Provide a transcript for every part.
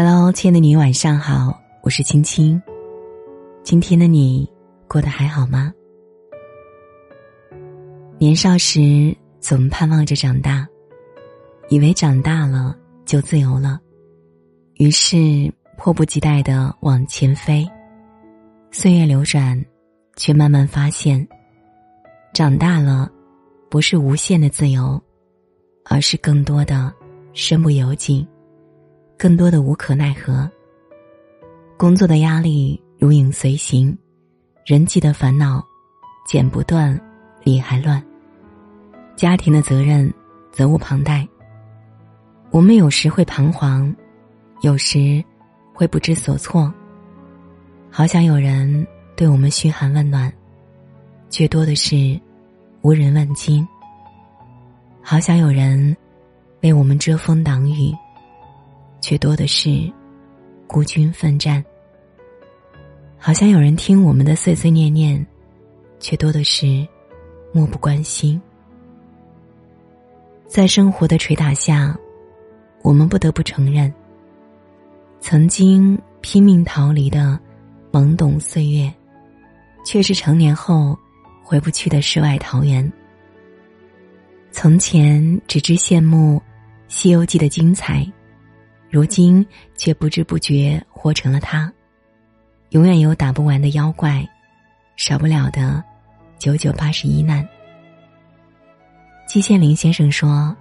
Hello，亲爱的你，晚上好，我是青青。今天的你过得还好吗？年少时总盼望着长大，以为长大了就自由了，于是迫不及待的往前飞。岁月流转，却慢慢发现，长大了不是无限的自由，而是更多的身不由己。更多的无可奈何。工作的压力如影随形，人际的烦恼剪不断，理还乱。家庭的责任责无旁贷。我们有时会彷徨，有时会不知所措。好想有人对我们嘘寒问暖，却多的是无人问津。好想有人为我们遮风挡雨。却多的是孤军奋战，好像有人听我们的碎碎念念，却多的是漠不关心。在生活的捶打下，我们不得不承认，曾经拼命逃离的懵懂岁月，却是成年后回不去的世外桃源。从前只知羡慕《西游记》的精彩。如今却不知不觉活成了他，永远有打不完的妖怪，少不了的九九八十一难。季羡林先生说：“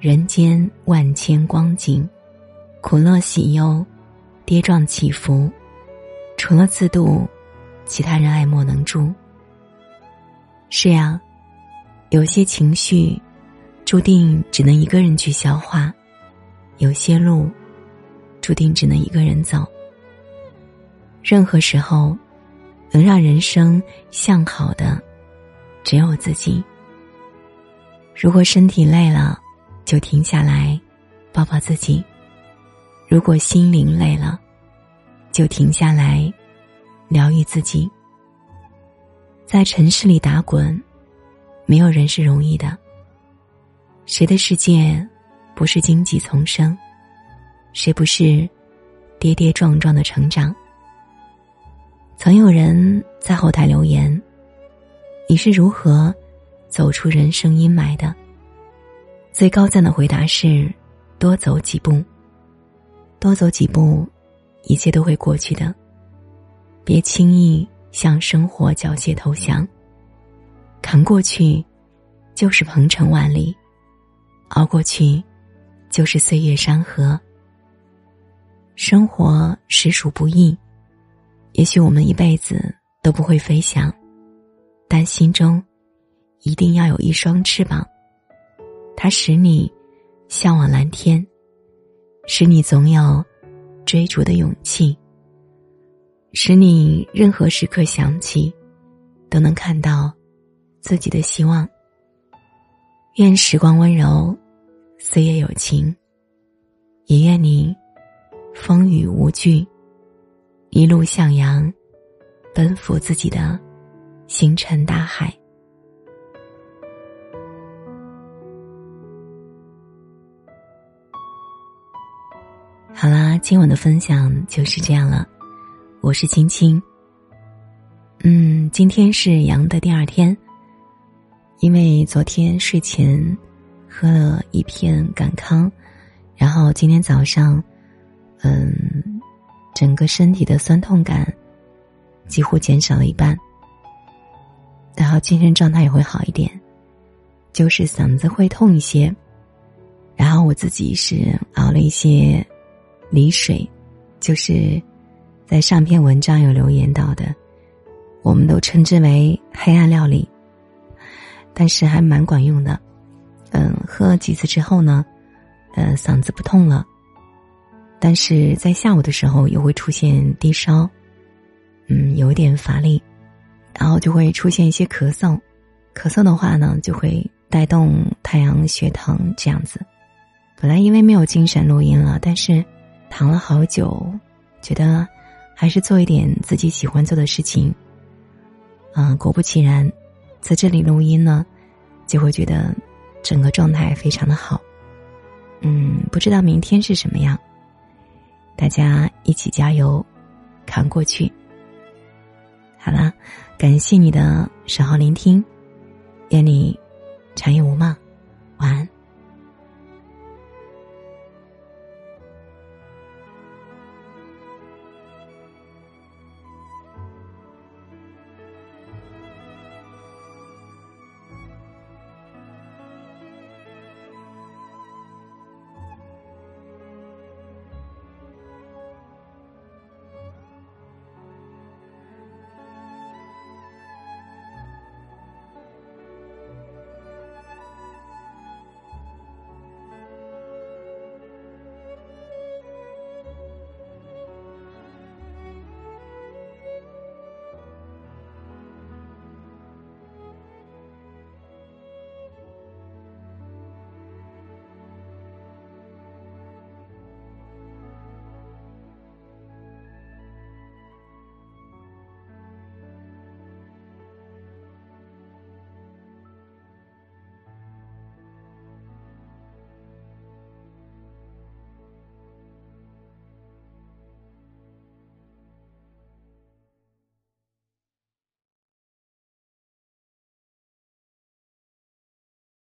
人间万千光景，苦乐喜忧，跌撞起伏，除了自渡，其他人爱莫能助。”是呀，有些情绪，注定只能一个人去消化。有些路，注定只能一个人走。任何时候，能让人生向好的，只有自己。如果身体累了，就停下来，抱抱自己；如果心灵累了，就停下来，疗愈自己。在城市里打滚，没有人是容易的。谁的世界？不是荆棘丛生，谁不是跌跌撞撞的成长？曾有人在后台留言：“你是如何走出人生阴霾的？”最高赞的回答是：“多走几步，多走几步，一切都会过去的。别轻易向生活缴械投降，扛过去就是鹏程万里，熬过去。”就是岁月山河。生活实属不易，也许我们一辈子都不会飞翔，但心中一定要有一双翅膀，它使你向往蓝天，使你总有追逐的勇气，使你任何时刻想起，都能看到自己的希望。愿时光温柔。岁月有情，也愿你风雨无惧，一路向阳，奔赴自己的星辰大海。好啦，今晚的分享就是这样了。我是青青。嗯，今天是阳的第二天，因为昨天睡前。喝了一片感康，然后今天早上，嗯，整个身体的酸痛感几乎减少了一半，然后精神状态也会好一点，就是嗓子会痛一些，然后我自己是熬了一些梨水，就是在上篇文章有留言到的，我们都称之为黑暗料理，但是还蛮管用的。嗯，喝了几次之后呢，呃，嗓子不痛了，但是在下午的时候又会出现低烧，嗯，有一点乏力，然后就会出现一些咳嗽，咳嗽的话呢，就会带动太阳血糖这样子。本来因为没有精神录音了，但是躺了好久，觉得还是做一点自己喜欢做的事情。嗯，果不其然，在这里录音呢，就会觉得。整个状态非常的好，嗯，不知道明天是什么样，大家一起加油，扛过去。好啦，感谢你的守候聆听，愿你长夜无梦。晚安